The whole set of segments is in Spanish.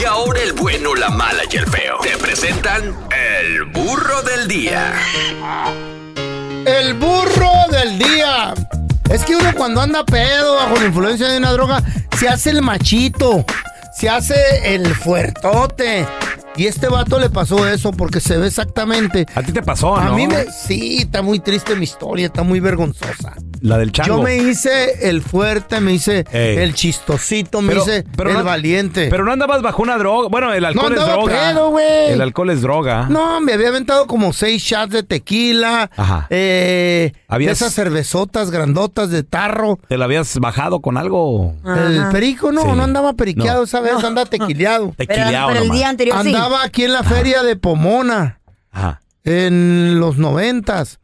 Y ahora el bueno, la mala y el feo. Te presentan el burro del día. El burro del día. Es que uno cuando anda pedo bajo la influencia de una droga, se hace el machito, se hace el fuertote. Y este vato le pasó eso porque se ve exactamente. A ti te pasó, A ¿no? mí me. Sí, está muy triste mi historia, está muy vergonzosa. La del chango. Yo me hice el fuerte, me hice Ey. el chistosito, me Pero- hice pero el no- valiente. Pero no andabas bajo una droga. Bueno, el alcohol es andaba droga. pedo, güey. el alcohol es droga. No, me había aventado como seis shots de tequila. Ajá. Eh, de Habías- esas cervezotas grandotas de tarro. ¿Te la habías bajado con algo? El perico no, Sí. no andaba periqueado No. esa vez, andaba tequileado. Te Pero, el nomás. día anterior sí. Andaba aquí en la feria de Pomona Ajá. en los noventas.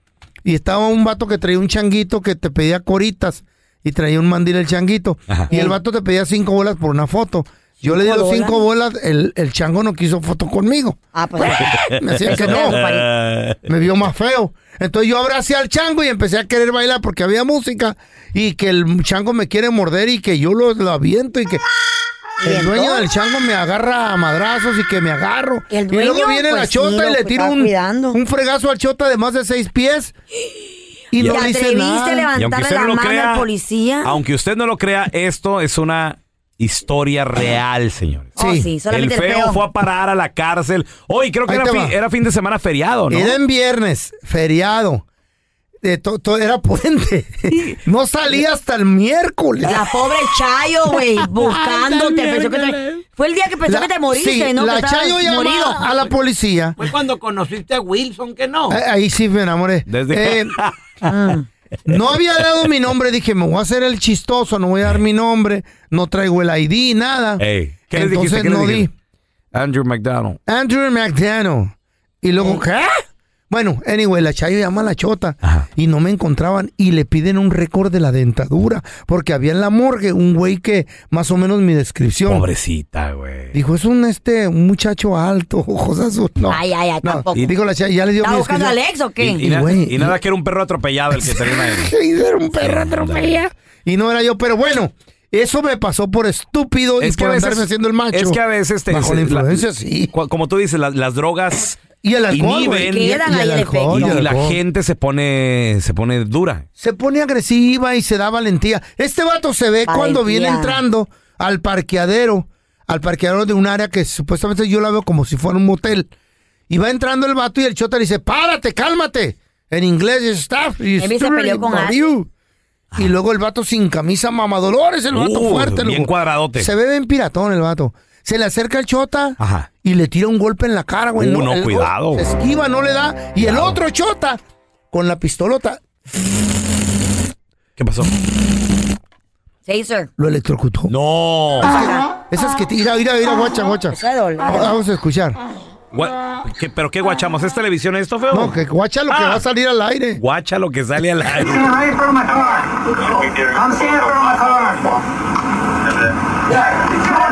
Y estaba un vato que traía un changuito que te pedía coritas y traía un mandil el changuito. Ajá. Y el vato te pedía cinco bolas por una foto. Yo le di ¿Cinco los cinco bolas? bolas, el, el chango no quiso foto conmigo. Ah, pues. Me decía que no. me vio más feo. Entonces yo abracé al chango y empecé a querer bailar porque había música y que el chango me quiere morder y que yo lo, lo aviento y que el dueño del chango me agarra a madrazos y que me agarro. ¿Y el y luego viene la Pues chota sí, y le tiro estaba un, un fregazo al chota de más de seis pies. Y no ¿Te le hice atreviste nada. a y aunque levantarle usted no la lo mano crea, al policía? aunque usted no lo crea, esto es una historia real, señores. Oh, Sí. El feo fue a parar a la cárcel. Hoy creo que era fin, era fin de semana feriado, ¿no? Era en viernes, feriado. De to- to- era puente. No salía hasta el miércoles. La pobre Chayo, güey, buscándote. Pensó que te- Fue el día que pensó La- que te moriste, sí, ¿no? La que Chayo morido. a la policía. Fue cuando conociste a Wilson, que no. Eh, Ahí sí me enamoré. Desde- Eh, no había dado mi nombre, dije, me voy a hacer el chistoso, no voy a dar mi nombre, no traigo el ID, nada. Ey, ¿qué Entonces dijiste? ¿Qué les no di. Andrew McDonald. Andrew McDaniel. Y luego, ¿qué? Bueno, anyway, la Chayo llama a la chota Ajá. y no me encontraban y le piden un récord de la dentadura porque había en la morgue un güey que más o menos mi descripción. Pobrecita, güey. Dijo, es un este un muchacho alto, ojos azules. No, Ay, ay, ay, no. tampoco. Y dijo la Chayo, ya le dio ¿Estaba mi buscando a descripción. Alex o qué? Y, y güey, y nada que era un perro atropellado el que termina ahí. Y era un perro atropellado. Y no era yo, pero bueno, eso me pasó por estúpido y que por a veces andarme haciendo el macho. Es que a veces te Bajo la influencia, sí. Como tú dices, las, las drogas Y el alcohol, güey. quedan y ahí el el efecto. alcohol, y, y el y la alcohol. gente se pone se pone dura. se pone agresiva y se da valentía. Este vato se ve cuando Valentía. viene entrando al parqueadero, al parqueadero de un área que supuestamente yo la veo como si fuera un motel. Y va entrando el vato y el chota le dice, párate, cálmate. En inglés, staff. Y, Él se peleó con alguien. y luego el vato sin camisa, mamadolores, el vato Uh, fuerte. bien loco. cuadradote. Se ve bien piratón el vato. Se le acerca el chota Ajá. y le tira un golpe en la cara, güey. Uh, no, cuidado. Se esquiva, no le da. Y el otro chota, con la pistolota, ¿Qué pasó? Taser. lo electrocutó. No. Esas que tira, mira, mira, guacha, guacha. Vamos a escuchar. Gua- ¿Qué- ¿Pero qué guachamos? ¿Es televisión esto, feo? No, que guacha lo que Ah. va a salir al aire. Guacha lo que sale al aire. I'm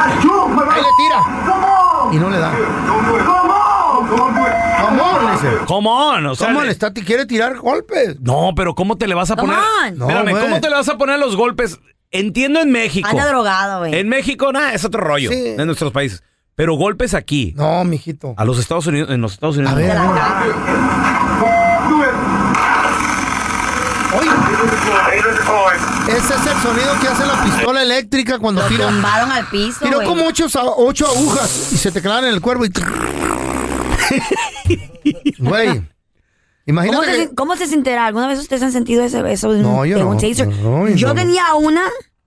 Ahí le tira. Y no le da. Come on. Le dice. Come on, o sea, ¿Cómo le- le está? ¿Te quiere tirar golpes? No, pero ¿cómo te le vas a Come poner? on. No, Espérame, güey. ¿cómo te le vas a poner los golpes? Entiendo en México. Anda drogado, güey. En México, nada, es otro rollo. Sí. En nuestros países. Pero golpes aquí. No, mijito. A los Estados Unidos, en los Estados Unidos. A ver, no. a ver. Oye, Taser deployed. Ese es el sonido que hace la pistola eléctrica cuando Lo tira. tumbaron al piso, Tiró güey. como ocho, sa- ocho agujas y se te clavan en el cuerpo y... Güey, ¿Cómo, imagínate se. ¿Cómo se sentirá? ¿Alguna vez ustedes han sentido ese, eso de un, No, yo de un no. taser? No, yo yo no. tenía una,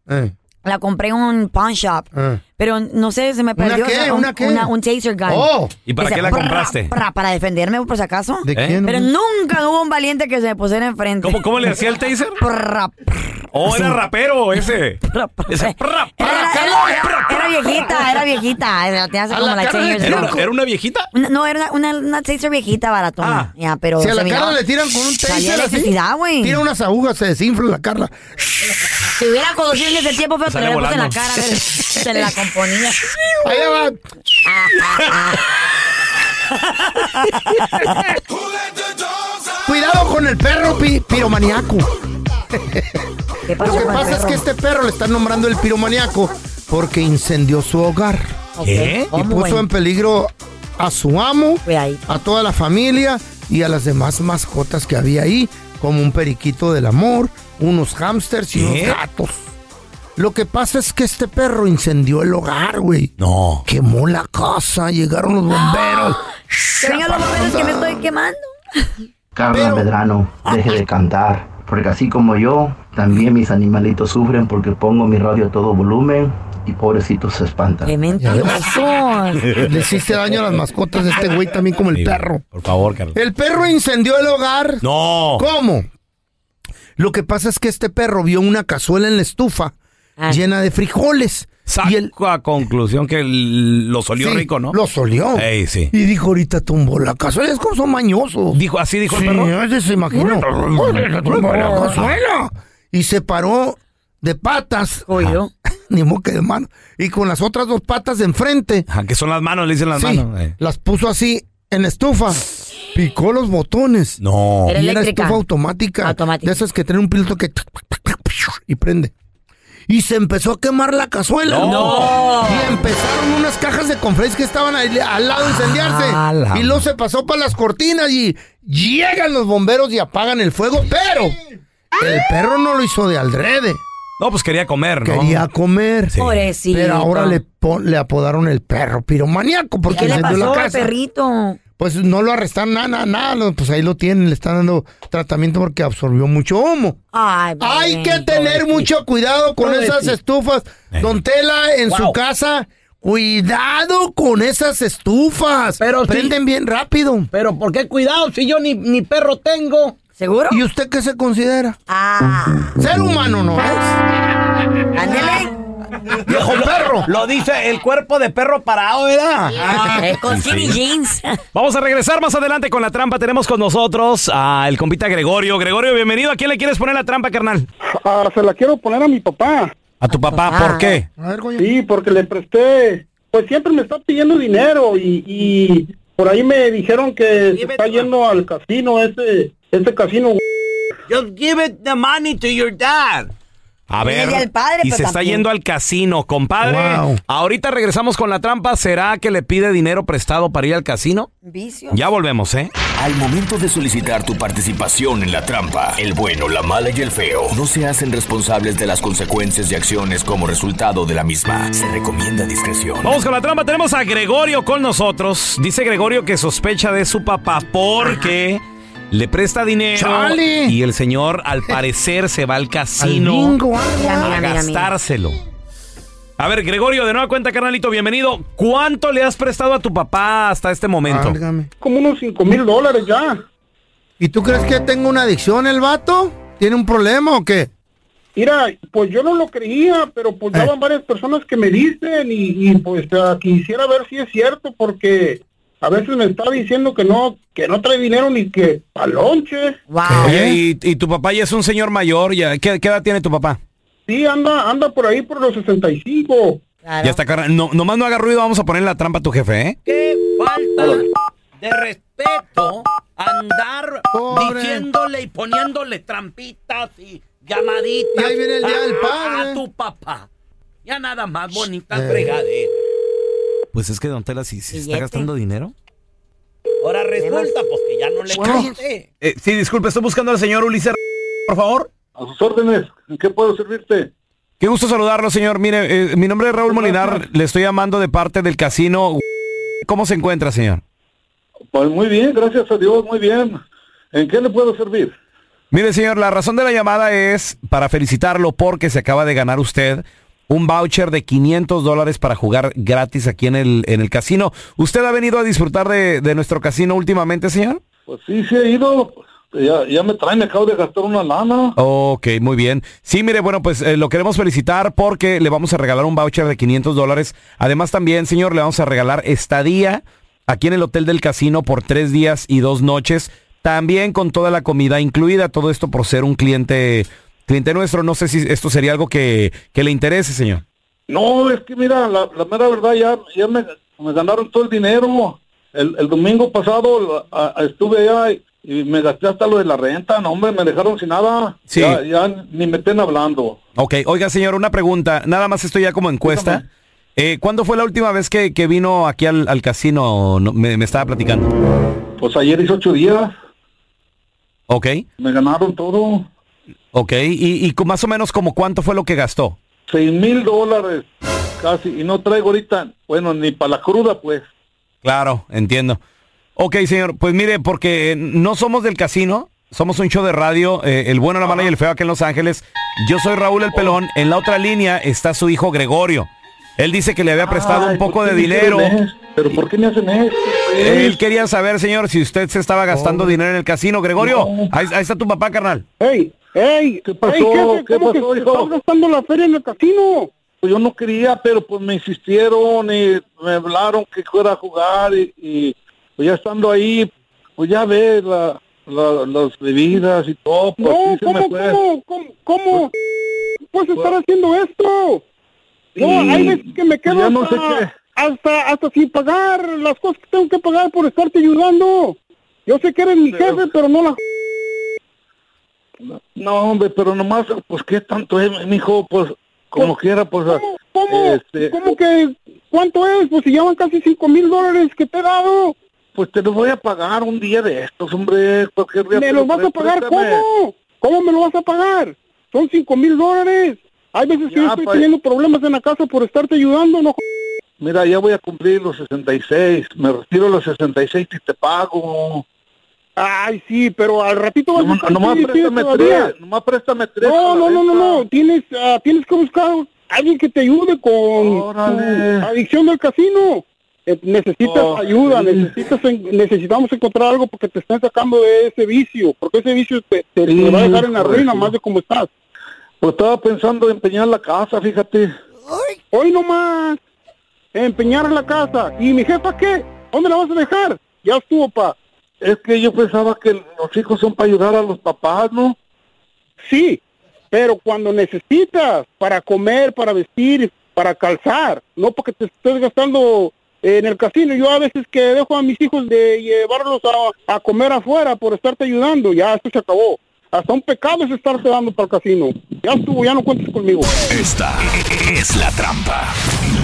Eh, la compré en un pawn shop, eh. Pero no sé, se me ¿Una perdió. qué? o sea, un, ¿Una qué? una- un taser gun. Oh. ¿Y para qué la prra, compraste? prra, para defenderme, por si acaso. ¿De ¿Eh? quién? Pero nunca hubo un valiente que se me pusiera enfrente. ¿Cómo, ¿Cómo le hacía el taser? Prra, ¿O era rapero ese? Ese Era, era- era- era viejita, era viejita. Era, tenía como la like cara 10 de years ¿Era una, era una viejita? Una- no, era una, una, una taser viejita baratona. Ah. Ya, pero Si a la Carla le tiran con un taser así, güey. tira unas agujas, se desinfla la Carla. Si hubiera conocido en ese tiempo, feo, te hubiera puesto en la cara. a ver, Se la componía. Allá va. Cuidado con el perro pi- piromaniaco. ¿Qué pasó Lo que pasa es que este perro le están nombrando el piromaniaco porque incendió su hogar ¿Qué? y ¿cómo, puso en peligro a su amo, a toda la familia y a las demás mascotas que había ahí, como un periquito del amor, unos hámsters y ¿Qué? unos gatos. Lo que pasa es que este perro incendió el hogar, güey. No. Quemó la casa, llegaron los bomberos. Que vengan los momentos que me estoy quemando. Carla Pero- Medrano, deje de cantar, porque así como yo, también mis animalitos sufren porque pongo mi radio a todo volumen y pobrecitos se espantan. Qué mentiroso. Le hiciste daño a las mascotas de este güey también como el Sí, perro. Por favor, Carlos. El perro incendió el hogar. No. ¿Cómo? Lo que pasa es que este perro vio una cazuela en la estufa Ah. llena de frijoles. Saco y él a conclusión que el- lo solió sí, rico, ¿no? Lo solió. Ey, sí. Y dijo, ahorita tumbó la cazuela. Es como son mañosos. Dijo, así dijo sí, el perro. ese se imaginó. Ahorita tumbó la cazuela. Y se paró de patas. Oye, yo. Ni modo que de mano. Y con las otras dos patas de enfrente. Ajá, que son las manos, le dicen las Sí, manos. eh. las puso así en la estufa. Picó los botones. No. Era y era eléctrica. estufa automática. Automática. De esas que tienen un piloto que... Y prende. Y se empezó a quemar la cazuela. No. Y empezaron unas cajas de confres que estaban ahí al lado a incendiarse. Ah, la y luego se pasó para las cortinas y llegan los bomberos y apagan el fuego. Pero el perro no lo hizo de aldrede. No, pues quería comer, ¿no? Quería comer. Sí. Pobrecito. Pero ahora le, apodaron el perro piromaníaco porque ¿Qué le pasó la al casa. perrito? Pues no lo arrestaron, nada, nada, nada, pues ahí lo tienen, le están dando tratamiento porque absorbió mucho humo. Ay, Hay que tener pobrecito. mucho cuidado con esas estufas. Eh. Don Tela, en su casa, cuidado con esas estufas. Pero sí. Prenden bien rápido. Pero ¿por qué cuidado si yo ni, ni perro tengo? ¿Seguro? ¿Y usted qué se considera? Ah, Ser humano no es. ándele. Viejo perro. Lo dice el cuerpo de perro parado, ¿verdad? Es con skinny jeans. Vamos a regresar más adelante con la trampa. Tenemos con nosotros al compita Gregorio. Gregorio, bienvenido. ¿A quién le quieres poner la trampa, carnal? Ah, se la quiero poner a mi papá. A tu papá. ¿Por qué? A ver, coño. Sí, porque le presté. Pues siempre me está pidiendo dinero y, y por ahí me dijeron que se está yendo al casino, ese, ese casino. Just give it the money to your dad. A ver. al padre, y pues, se está yendo al casino, compadre. Wow. Ahorita regresamos con la trampa. ¿Será que le pide dinero prestado para ir al casino? Vicio. Ya volvemos, ¿eh? Al momento de solicitar tu participación en la trampa, el bueno, la mala y el feo no se hacen responsables de las consecuencias y acciones como resultado de la misma. Se recomienda discreción. Vamos con la trampa. Tenemos a Gregorio con nosotros. Dice Gregorio que sospecha de su papá porque le presta dinero ¡Chale! y el señor al parecer se va al Al casino bingo. Mira, a mira, mira, mira. gastárselo. A ver, Gregorio, de nueva cuenta, carnalito, bienvenido. ¿Cuánto le has prestado a tu papá hasta este momento? Válgame. Como unos cinco mil dólares ya. ¿Y tú crees que tenga una adicción el vato? ¿Tiene un problema o qué? Mira, pues yo no lo creía, pero pues ya Eh. van varias personas que me dicen y, y, pues ah, quisiera ver si es cierto porque a veces me está diciendo que no, que no trae dinero ni que palonche. Wow. Oye, ¿y, y tu papá ya es un señor mayor. Ya, ¿qué, qué edad tiene tu papá? Sí, anda, anda por ahí por los 65. Claro. Ya está, carnal. No, nomás no haga ruido, vamos a poner la trampa a tu jefe, ¿eh? Qué falta de respeto andar Pobre. diciéndole y poniéndole trampitas y llamaditas Y ahí viene el día a- del padre. a tu papá. Ya nada más bonita Eh. fregadera. Pues es que, don Tela, si, si está gastando dinero. Ahora resulta pues que ya no le Bueno. Eh, sí, disculpe, estoy buscando al señor Ulises, por favor. A sus órdenes. ¿En qué puedo servirte? Qué gusto saludarlo, señor. Mire, eh, mi nombre es Raúl Molinar. Le estoy llamando de parte del casino. ¿Cómo se encuentra, señor? Pues muy bien, gracias a Dios, muy bien. ¿En qué le puedo servir? Mire, señor, la razón de la llamada es para felicitarlo porque se acaba de ganar usted un voucher de 500 dólares para jugar gratis aquí en el, en el casino. ¿Usted ha venido a disfrutar de, de nuestro casino últimamente, señor? Pues sí, sí he ido. Ya, ya me traen, me acabo de gastar una lana. Ok, muy bien. Sí, mire, bueno, pues eh, lo queremos felicitar porque le vamos a regalar un voucher de 500 dólares. Además también, señor, le vamos a regalar estadía aquí en el Hotel del Casino por tres días y dos noches. También con toda la comida incluida, todo esto por ser un cliente, cliente nuestro. No sé si esto sería algo que, que le interese, señor. No, es que mira, la, la mera verdad, ya, ya me, me ganaron todo el dinero. El, el domingo pasado a- a- estuve allá y, y me gasté hasta lo de la renta. No, hombre, me dejaron sin nada. Sí. Ya, ya ni me estén hablando. Ok, oiga, señor, una pregunta. Nada más esto ya como encuesta. Eh, ¿Cuándo fue la última vez que, que vino aquí al, al casino? No, me, me estaba platicando. Pues ayer hizo ocho días, Ok, me ganaron todo. Ok. ¿Y, y más o menos como cuánto fue lo que gastó? Seis mil dólares casi. Y no traigo ahorita, bueno, ni para la cruda, pues. Claro, entiendo. Ok, señor, pues mire, porque no somos del casino, somos un show de radio, eh, el bueno, la mala y el feo aquí en Los Ángeles. Yo soy Raúl el Pelón, en la otra línea está su hijo Gregorio. Él dice que le había prestado Ay, un poco ¿por de dinero. ¿Pero por qué me hacen esto? pues? Él quería saber, señor, si usted se estaba gastando dinero en el casino. Gregorio, No. ahí, ahí está tu papá, carnal. ¡Ey! ¡Ey! ¿Qué pasó? Ey, jefe, ¿Qué ¿cómo pasó, que hijo? estás gastando la feria en el casino? Pues yo no quería, pero pues me insistieron y me hablaron que fuera a jugar y, y, pues ya estando ahí, pues ya ves la, la- las bebidas y todo, pues No, sí se me ¿cómo, fue. cómo, cómo, cómo puedes estar haciendo esto? No, hay veces que me quedo no sé hasta, hasta, hasta sin pagar las cosas que tengo que pagar por estarte ayudando. Yo sé que eres mi Pero- jefe, pero no la... No, hombre, pero nomás, pues qué tanto es, mijo, pues como quiera, pues... ¿Cómo, cómo, este, cómo que, cuánto es? Pues si llevan casi cinco mil dólares que te he dado. Pues te lo voy a pagar un día de estos, hombre, cualquier día. ¿Me los vas a pagar préstame. cómo? ¿Cómo me lo vas a pagar? Son cinco mil dólares. Hay veces que Ya, yo estoy pues. teniendo problemas en la casa por estarte ayudando, no Mira, ya voy a cumplir los 66, me retiro los 66 y te pago. Ay, sí, pero al ratito vas a No, estar nomás préstame tres, nomás préstame tres. No, no, no, no, no, tienes, ah, tienes que buscar a alguien que te ayude con Órale. tu adicción del casino. Eh, necesitas Oh, ayuda, sí. necesitas en- necesitamos encontrar algo porque te están sacando de ese vicio, porque ese vicio te, te- Sí, te va a dejar en la ruina más de como estás. Pues estaba pensando en empeñar la casa, fíjate. Hoy nomás, empeñar la casa. ¿Y mi jefa qué? ¿Dónde la vas a dejar? Ya estuvo, pa. Es que yo pensaba que los hijos son para ayudar a los papás, ¿no? Sí, pero cuando necesitas para comer, para vestir, para calzar, no porque te estés gastando en el casino. Yo a veces que dejo a mis hijos de llevarlos a, a comer afuera por estarte ayudando, ya esto se acabó. Hasta un pecado es estarte dando para el casino. Ya estuvo, ya no cuentes conmigo. Esta es la trampa.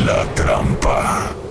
La trampa.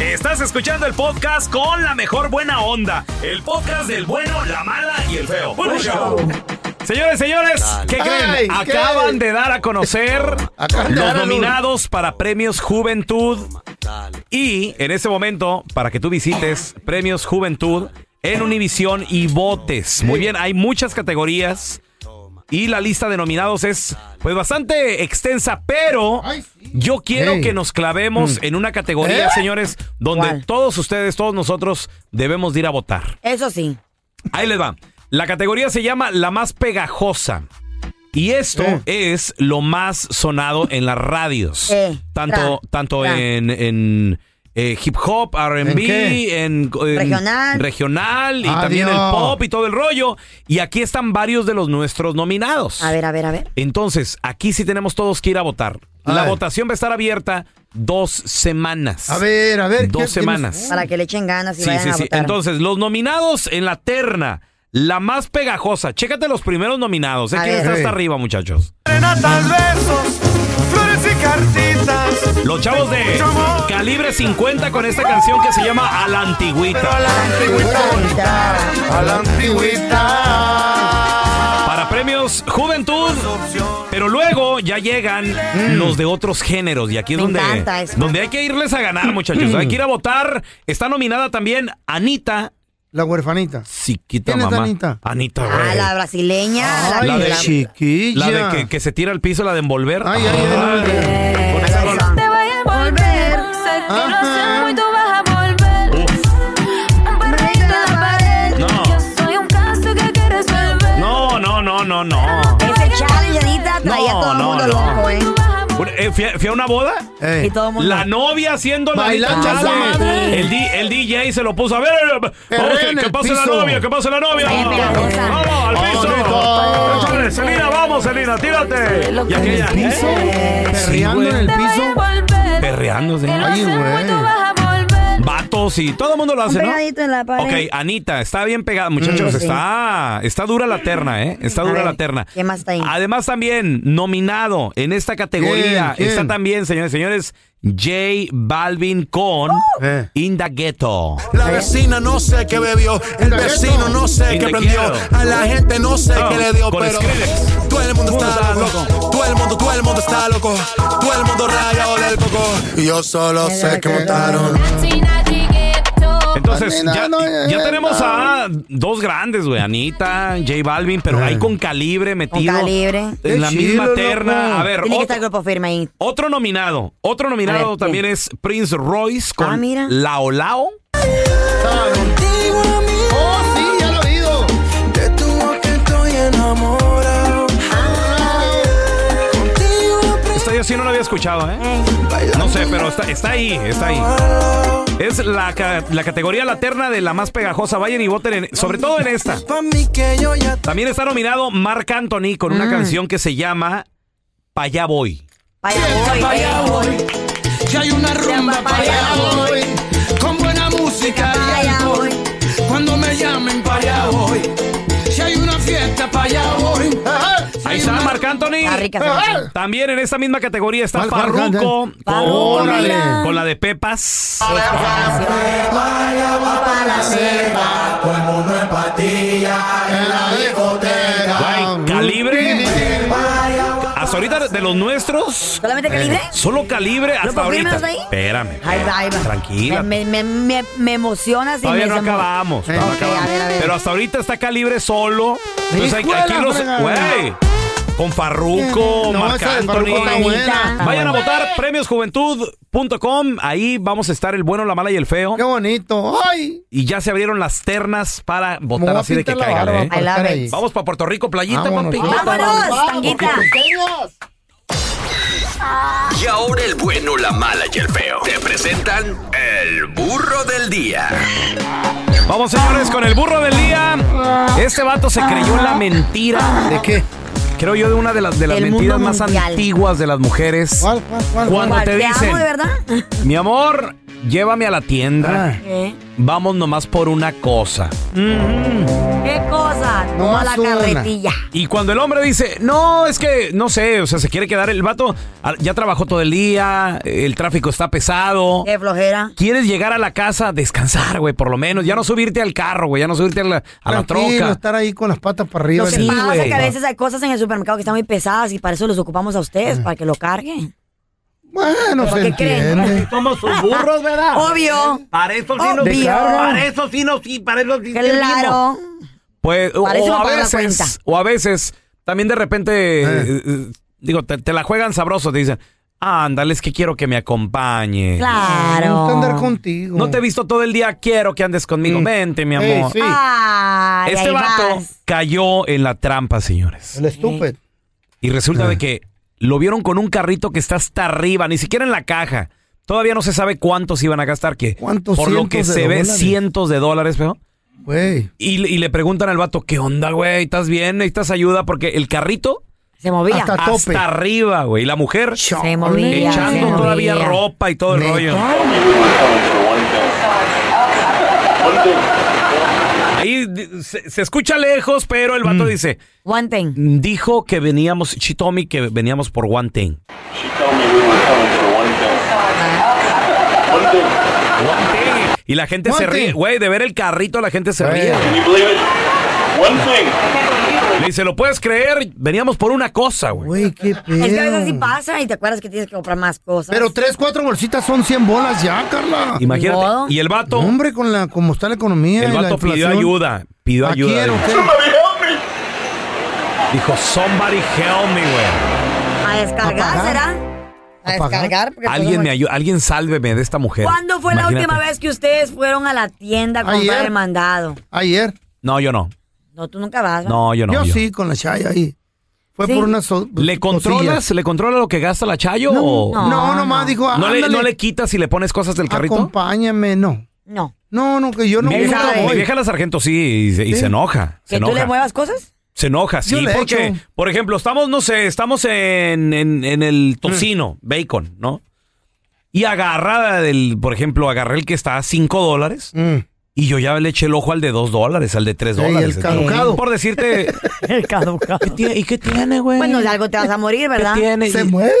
Estás escuchando el podcast con la mejor buena onda. El podcast del bueno, la mala y el feo. Bueno, show. Señores, señores, ¿qué creen? Ay, ¿qué? Acaban de dar a conocer Acaban los nominados para premios Juventud. Y en ese momento, para que tú visites premios Juventud en Univisión y votes. Muy bien, hay muchas categorías. Y la lista de nominados es pues bastante extensa, pero yo quiero Ey. que nos clavemos en una categoría, ¿Eh? señores, donde ¿Cuál? todos ustedes, todos nosotros debemos de ir a votar. Eso sí. Ahí les va. La categoría se llama la más pegajosa. Y esto Eh. es lo más sonado en las radios. Eh, tanto tra, tanto tra. en, en, eh, hip hop, ¿En RB, qué? en, en Regional. regional y Adiós. también el pop y todo el rollo. Y aquí están varios de los nuestros nominados. A ver, a ver, a ver. Entonces, aquí sí tenemos todos que ir a votar. La votación va a estar abierta dos semanas. A ver, a ver. Dos ¿qué- semanas. Para que le echen ganas y Sí, vayan sí, a sí. votar. Entonces, los nominados en la terna, la más pegajosa. Chécate los primeros nominados. ¿eh? ¿Quién está hasta arriba, muchachos? Serenatas, besos, flores y. Los chavos de calibre 50 con esta canción que se llama A la Pero a Antigüita. la antigüita, a la antigüita. Para premios Juventud. Pero luego ya llegan los de otros géneros. Y aquí es Me donde, encanta eso. donde hay que irles a ganar, muchachos. hay que ir a votar. Está nominada también Anita. La huerfanita. Chiquita ¿Quién es mamá. Anita? Anita, Ah, güey. la brasileña. Ay, la de- chiquilla. La de que, que se tira al piso, la de envolver. Ay, ay, ay. Con volver. Sé que lo hacemos y tú vas a volver. Un perrito en la pared. No. Yo soy un caso que quieres resolver. No, no, no, no, no. Ese challenge, Anita, traía No, a todo el no, mundo no. loco, ¿eh? Bueno, eh, Fui a, fui a una boda. Ey. Y todo el mundo. La novia haciendo la. El, di- el DJ se lo puso a ver. Vamos, que, que el pase la piso. novia, que pase la novia. Vamos, al piso. Selena, vamos, Selena, tírate. Y aquella. piso? ¿eh? Sí, güey. en el piso. Lo Ay, güey. Vatos y todo el mundo lo hace, ¿no? pegadito en la pared. Ok, Anita, está bien pegada. Muchachos, Mm, sí. está, está dura la terna, ¿eh? Está A dura ver, la terna. ¿qué más está ahí? Además, también nominado en esta categoría ¿Quién? está también, señores, señores, J Balvin con Eh. In the Ghetto. La vecina no sé qué bebió, el vecino no sé qué prendió, a la gente no sé Oh, qué le dio, con pero Skrillex. todo el mundo está loco, todo el mundo, todo el mundo está loco, todo el mundo rayado del coco, y yo solo sé que montaron. Entonces, Nena, ya, no, ya tenemos no. a dos grandes, güey. Anita, J Balvin, pero ahí con calibre Con metido. calibre. En la chido, misma terna. loco. A ver, Tiene que otro, estar el grupo firme ahí. otro nominado. Otro nominado también es Prince Royce con Ah, mira. Lao Lao. Sí no lo había escuchado, ¿eh? No sé, pero está, está ahí, está ahí. Es la, ca- la categoría la terna de la más pegajosa. Vayan y voten, en- sobre todo en esta. Pa' También está nominado Marc Anthony con una canción que se llama Pa' allá voy. Voy. Si hay una rumba Pa' allá voy, con buena música y alcohol. voy. Cuando me llamen para allá voy. Si hay una fiesta para allá voy. Está. Está rica canción. También en esta misma categoría está ¿Cuál, cuál, Farruko cuál? Farruko, con, la de, con la de Pepas. Calibre. Hasta ahorita de los nuestros. ¿Solamente calibre? Solo calibre hasta ¿Grupo firme ahorita. Espérame. Tranquila. Me, me, me, me emociona. si Todavía me no acabamos. todavía no Ok, acabamos. a ver, a ver. Pero hasta ahorita está calibre solo. Entonces aquí los. Güey. Con Farruko, No, Marc esa de Anthony. Farruko está buena. Vayan a votar premiosjuventud.com. Ahí vamos a estar el bueno, la mala y el feo. Qué bonito. Ay. Y ya se abrieron las ternas para votar así de que caigan, ¿eh? I love it. Vamos para Puerto Rico, playita, Vámonos, papi. sí. ¡Vámonos, tanguita! Ya Y ahora el bueno, la mala y el feo. Te presentan el burro del día. Vamos, señores, con el burro del día. Este vato se creyó la mentira. ¿De qué? Creo yo de una de las, de las El mentiras más mundial. antiguas de las mujeres. ¿Cuál, cuál, cuál? Cuando ¿Cuál? te amo dicen, de verdad? mi amor, llévame a la tienda. ¿Qué? Vamos nomás por una cosa. ¿Qué cosa? No más la una. carretilla. Y cuando el hombre dice, no, es que, no sé, o sea, se quiere quedar el vato, ah, ya trabajó todo el día, el tráfico está pesado. Qué flojera. Quieres llegar a la casa, descansar, güey, por lo menos. Ya no subirte al carro, güey, ya no subirte a la, a la troca. estar ahí con las patas para arriba. Lo que Sí, pasa es que a veces hay cosas en el supermercado que están muy pesadas y para eso los ocupamos a ustedes, para que lo carguen. Bueno, ¿Por se qué creen? entiende. Somos sus burros, ¿verdad? Obvio. Para eso sí nos Obvio. Para eso sí nos sí, para eso sí. Claro. Pues, o, Para eso o no a la veces, o a veces, también de repente, eh, eh, digo, te, te la juegan sabroso, te dicen, ándale, es que quiero que me acompañe. Me gusta Claro. andar contigo. No te he visto todo el día, quiero que andes conmigo. Mm. Vente, mi Ey, amor. sí. Ay, Este ahí vato vas. cayó en la trampa, señores. El estúpido. Y resulta de que lo vieron con un carrito que está hasta arriba, ni siquiera en la caja. Todavía no se sabe cuántos iban a gastar, que ¿Cuántos por lo que se ve dólares? cientos de dólares, feo. Güey. Y, le- y le preguntan al vato, ¿qué onda, güey? ¿Estás bien? ¿Necesitas ayuda? Porque el carrito Se movía. Hasta- A tope. hasta arriba, güey. Y la mujer Se movía. se echando todavía movía. ropa y todo el Neta. rollo. Ahí se, se escucha lejos, pero el vato Mm. dice, One thing. dijo que veníamos, she told me que veníamos por one thing. One thing. Y la gente One se ríe. thing. Güey, de ver el carrito la gente se ríe. Le dice, ¿lo puedes creer? Veníamos por una cosa, güey. Güey, qué pedo. Es que a veces sí pasa y te acuerdas que tienes que comprar más cosas. Pero tres, cuatro bolsitas son 100 bolas ya, Carla. Imagínate. modo. Y el vato, Hombre, con la, como está la economía. el y la vato pidió ayuda. Pidió ¿A ayuda. quién o qué? Dijo, somebody help me, güey. A descargar, pagar? ¿será? A ¿A descargar. porque Alguien me ayuda, alguien sálveme de esta mujer. ¿Cuándo fue la última vez que ustedes fueron a la tienda a comprar el mandado? Ayer. No, yo no. No, tú nunca vas. ¿no? Yo no. yo, yo. sí, con la chaya ahí. Fue Sí. por una so- ¿Le controlas? ¿Le controla lo que gasta la Chayo? No, o no, No, nomás no. dijo, ¿No le, ándale, no le quitas y le pones cosas del carrito? acompáñame, no. No. No, no, que yo no mi, vieja, sabe. mi vieja la sargento sí, y, se- y Sí. se enoja. Se ¿Que tú le muevas cosas? Se enoja, sí, Yo le porque, por ejemplo, estamos, no sé, estamos en, en- en el tocino, Mm. bacon, ¿no? Y agarra del, por ejemplo, agarré el que está a 5 dólares Mm. Y yo ya le eché el ojo al de 2 dólares, al de 3 Ey, dólares. el caducado. Por decirte, El caducado. ¿qué tiene- ¿y qué tiene, güey? Bueno, de algo te vas a morir, ¿Qué ¿verdad? tiene? Se Y- mueve.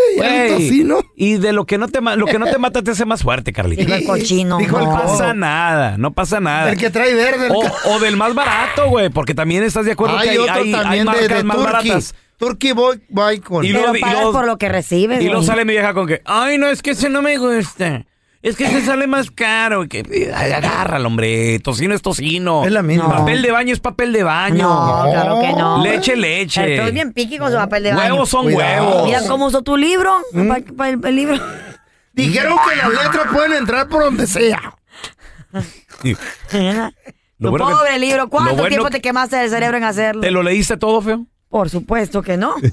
Y de lo que no te lo que no te mata te hace más fuerte, Carlita. Dijo el cochino. Dijo el No no. pasa nada, no pasa nada. El que trae verde. O, o del más barato, güey, porque también estás de acuerdo que hay hay, otro hay- también de, marcas de más Turkey. baratas. Turkey Boy Bacon. Y y pagas por lo que recibes. Y luego sale mi vieja con que, ay, no, es que ese no me gusta. Es que ese sale más caro. Que, ay, agárralo, hombre. Tocino es tocino. Es la misma. Papel de baño es papel de baño. No, claro que no. Leche, leche. Pero es bien piqui con su papel de baño. Huevos son Cuidado. huevos. Mira cómo usó tu libro. ¿Mm? Pa- pa- el, el libro. Dijeron que las letras pueden entrar por donde sea. Lo tu bueno que- pobre libro. ¿Cuánto lo bueno tiempo que- te quemaste el cerebro en hacerlo? ¿Te lo leíste todo, feo? Por supuesto que no.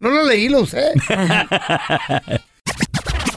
No lo leí, lo usé.